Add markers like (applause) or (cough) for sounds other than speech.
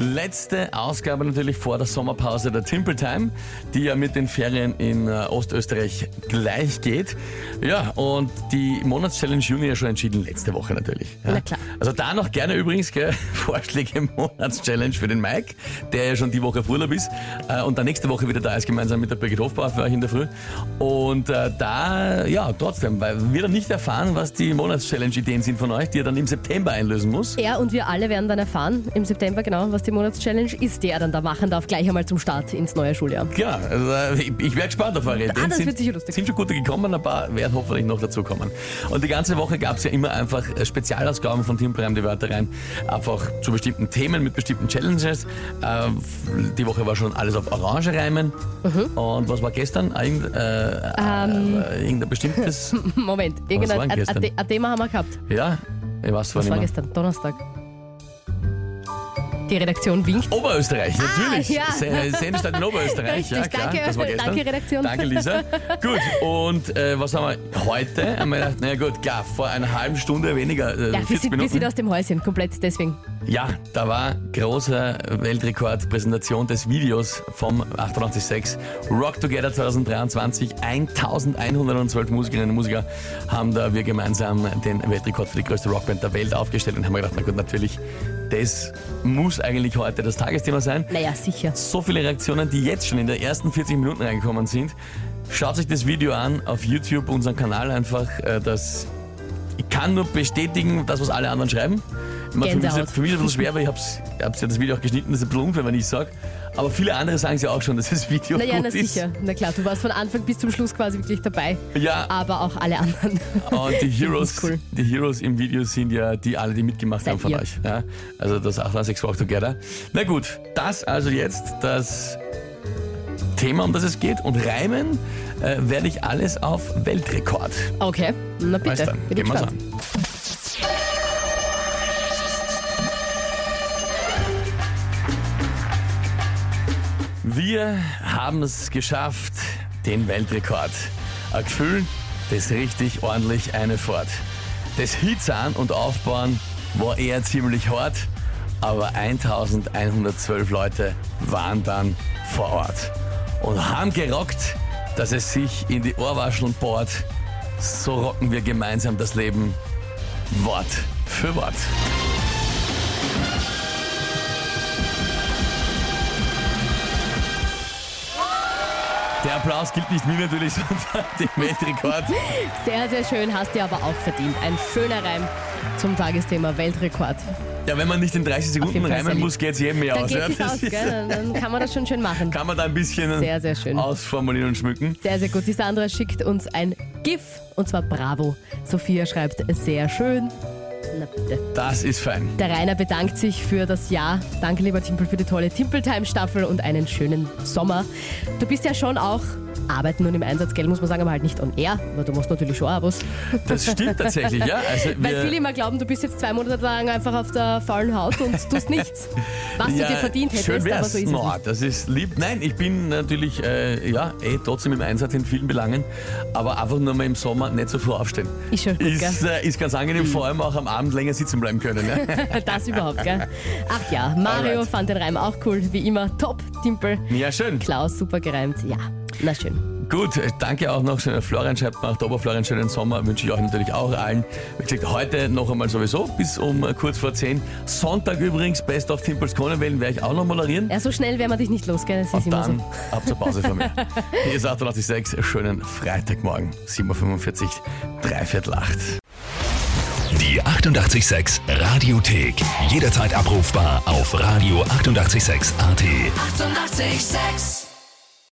Letzte Ausgabe natürlich vor der Sommerpause der Timple Time, die ja mit den Ferien in äh, Ostösterreich gleich geht. Ja, und die Monatschallenge Juni ja schon entschieden, letzte Woche natürlich. Ja. Na klar. Also da noch gerne übrigens gell, (laughs) Vorschläge Monatschallenge für den Mike, der ja schon die Woche auf Urlaub ist äh, und dann nächste Woche wieder da ist, gemeinsam mit der Birgit Hofbauer für euch in der Früh. Und äh, da, ja, trotzdem, weil wir dann nicht erfahren, was die Monatschallenge-Ideen sind von euch, die er dann im September einlösen muss. Er und wir alle werden dann erfahren im September genau, was die Monatschallenge ist, die er dann da machen darf, gleich einmal zum Start ins neue Schuljahr. Ja, also äh, ich, ich wäre gespannt auf eure Ideen. das sind, wird sicher lustig. sind schon gute gekommen, ein paar werden hoffentlich noch dazukommen. Und die ganze Woche gab es ja immer einfach äh, Spezialausgaben von Team Prime die Wörter rein, einfach zu bestimmten Themen mit bestimmten Challenges. Äh, die Woche war schon alles auf Orange reimen. Mhm. Und was war gestern? Irgend, äh, Ähm. äh, irgendein bestimmtes? (laughs) Moment, irgendein ein, Thema haben wir gehabt. ja, ich weiß zwar Was nicht war gestern? Donnerstag. Die Redaktion winkt. Oberösterreich, natürlich. ja. Se- Sendestadt in Oberösterreich, ja Richtig, klar. danke, das war gestern. danke, Redaktion. Danke, Lisa. gut, und äh, was haben wir heute? Haben wir gedacht, naja gut, klar, vor einer halben Stunde weniger, äh, Ja, wir 40 sind, wir Minuten. sind aus dem Häuschen, komplett deswegen. ja, da war großer Weltrekord, Präsentation des Videos vom 886 Rock Together 2023. 1112 Musikerinnen und Musiker haben da wir gemeinsam den Weltrekord für die größte Rockband der Welt aufgestellt und haben wir gedacht, na gut, natürlich, das muss eigentlich heute das Tagesthema sein Naja, sicher. so viele Reaktionen, die jetzt schon in den ersten 40 Minuten reingekommen sind. Schaut euch das Video an auf YouTube, unseren Kanal einfach. äh, Das, ich kann nur bestätigen, das, was alle anderen schreiben. Meine, Für mich, ist, Gänsehaut. für mich ist es ein bisschen schwer, weil ich hab's, ich hab's ja das Video auch geschnitten, das ist ein bisschen unfair, wenn ich sage. Aber viele andere sagen es ja auch schon, dass das Video Naja, gut na ist. sicher. Na klar, du warst von Anfang bis zum Schluss quasi wirklich dabei. Ja, Aber auch alle anderen. und die (laughs) Heroes, cool. die Heroes im Video sind ja die alle, die mitgemacht Seid haben von ihr. euch. Ja, also das 886 Walk Together. Na gut, das also jetzt das Thema, um das es geht. Und reimen äh, werde ich alles auf Weltrekord. Okay, na bitte. Meistern. Bin Gehen wir's gespannt. an. Wir haben es geschafft, den Weltrekord. Ein Gefühl, das richtig ordentlich eine fort. Das Hitzahn und Aufbauen war eher ziemlich hart, aber 1112 Leute waren dann vor Ort und haben gerockt, dass es sich in die Ohrwascheln bohrt. So rocken wir gemeinsam das Leben Wort für Wort. Der Applaus gilt nicht mir natürlich, (laughs) sondern dem Weltrekord. Sehr, sehr schön, hast dir aber auch verdient. Ein schöner Reim zum Tagesthema Weltrekord. Ja, wenn man nicht in 30 Sekunden reimen muss, geht's jedem mehr Dann aus. geht ja. es aus, gell? Dann kann man das schon schön machen. Kann man da ein bisschen Sehr, sehr schön. ausformulieren und schmücken. Sehr, sehr gut. Die Sandra schickt uns ein GIF und zwar Bravo. Sophia schreibt sehr schön. Na bitte. Das ist fein. Der Rainer bedankt sich für das Jahr. Danke, lieber Timpel, für die tolle Timpel-Time-Staffel und einen schönen Sommer. Du bist ja schon auch arbeiten und im Einsatz, gell, muss man sagen, aber halt nicht on air, aber du machst natürlich schon Abos. Das stimmt tatsächlich, ja. Also Weil viele immer glauben, du bist jetzt zwei Monate lang einfach auf der faulen Haut und tust nichts. Was ja, du dir verdient hättest, schön wär's. aber so ist es No, nicht. das ist lieb. Nein, ich bin natürlich äh, ja, eh trotzdem im Einsatz in vielen Belangen, aber einfach nur mal im Sommer nicht so früh aufstehen. Ist schon gut, Ist, äh, ist ganz angenehm, vor allem auch am Abend länger sitzen bleiben können. Ne? (laughs) Das überhaupt, gell? Ach ja, Mario Alright. fand den Reim auch cool, wie immer. Top, Timpel. ja, schön. Klaus, super gereimt. Ja, na schön. Gut, danke auch noch. Florian schreibt mir auch, Ober Florian, schönen Sommer. Wünsche ich euch natürlich auch allen. Wie gesagt, heute noch einmal sowieso bis um kurz vor 10. Sonntag übrigens, Best of Timples Kronenwellen, werde ich auch noch moderieren. Ja, so schnell werden wir dich nicht los, gell? Das ist Und dann so. ab zur Pause von mir. (laughs) Hier ist 886, schönen Freitagmorgen, 7.45 Uhr, dreiviertel acht. Die 886 Radiothek. Jederzeit abrufbar auf radio886.at. 886! 886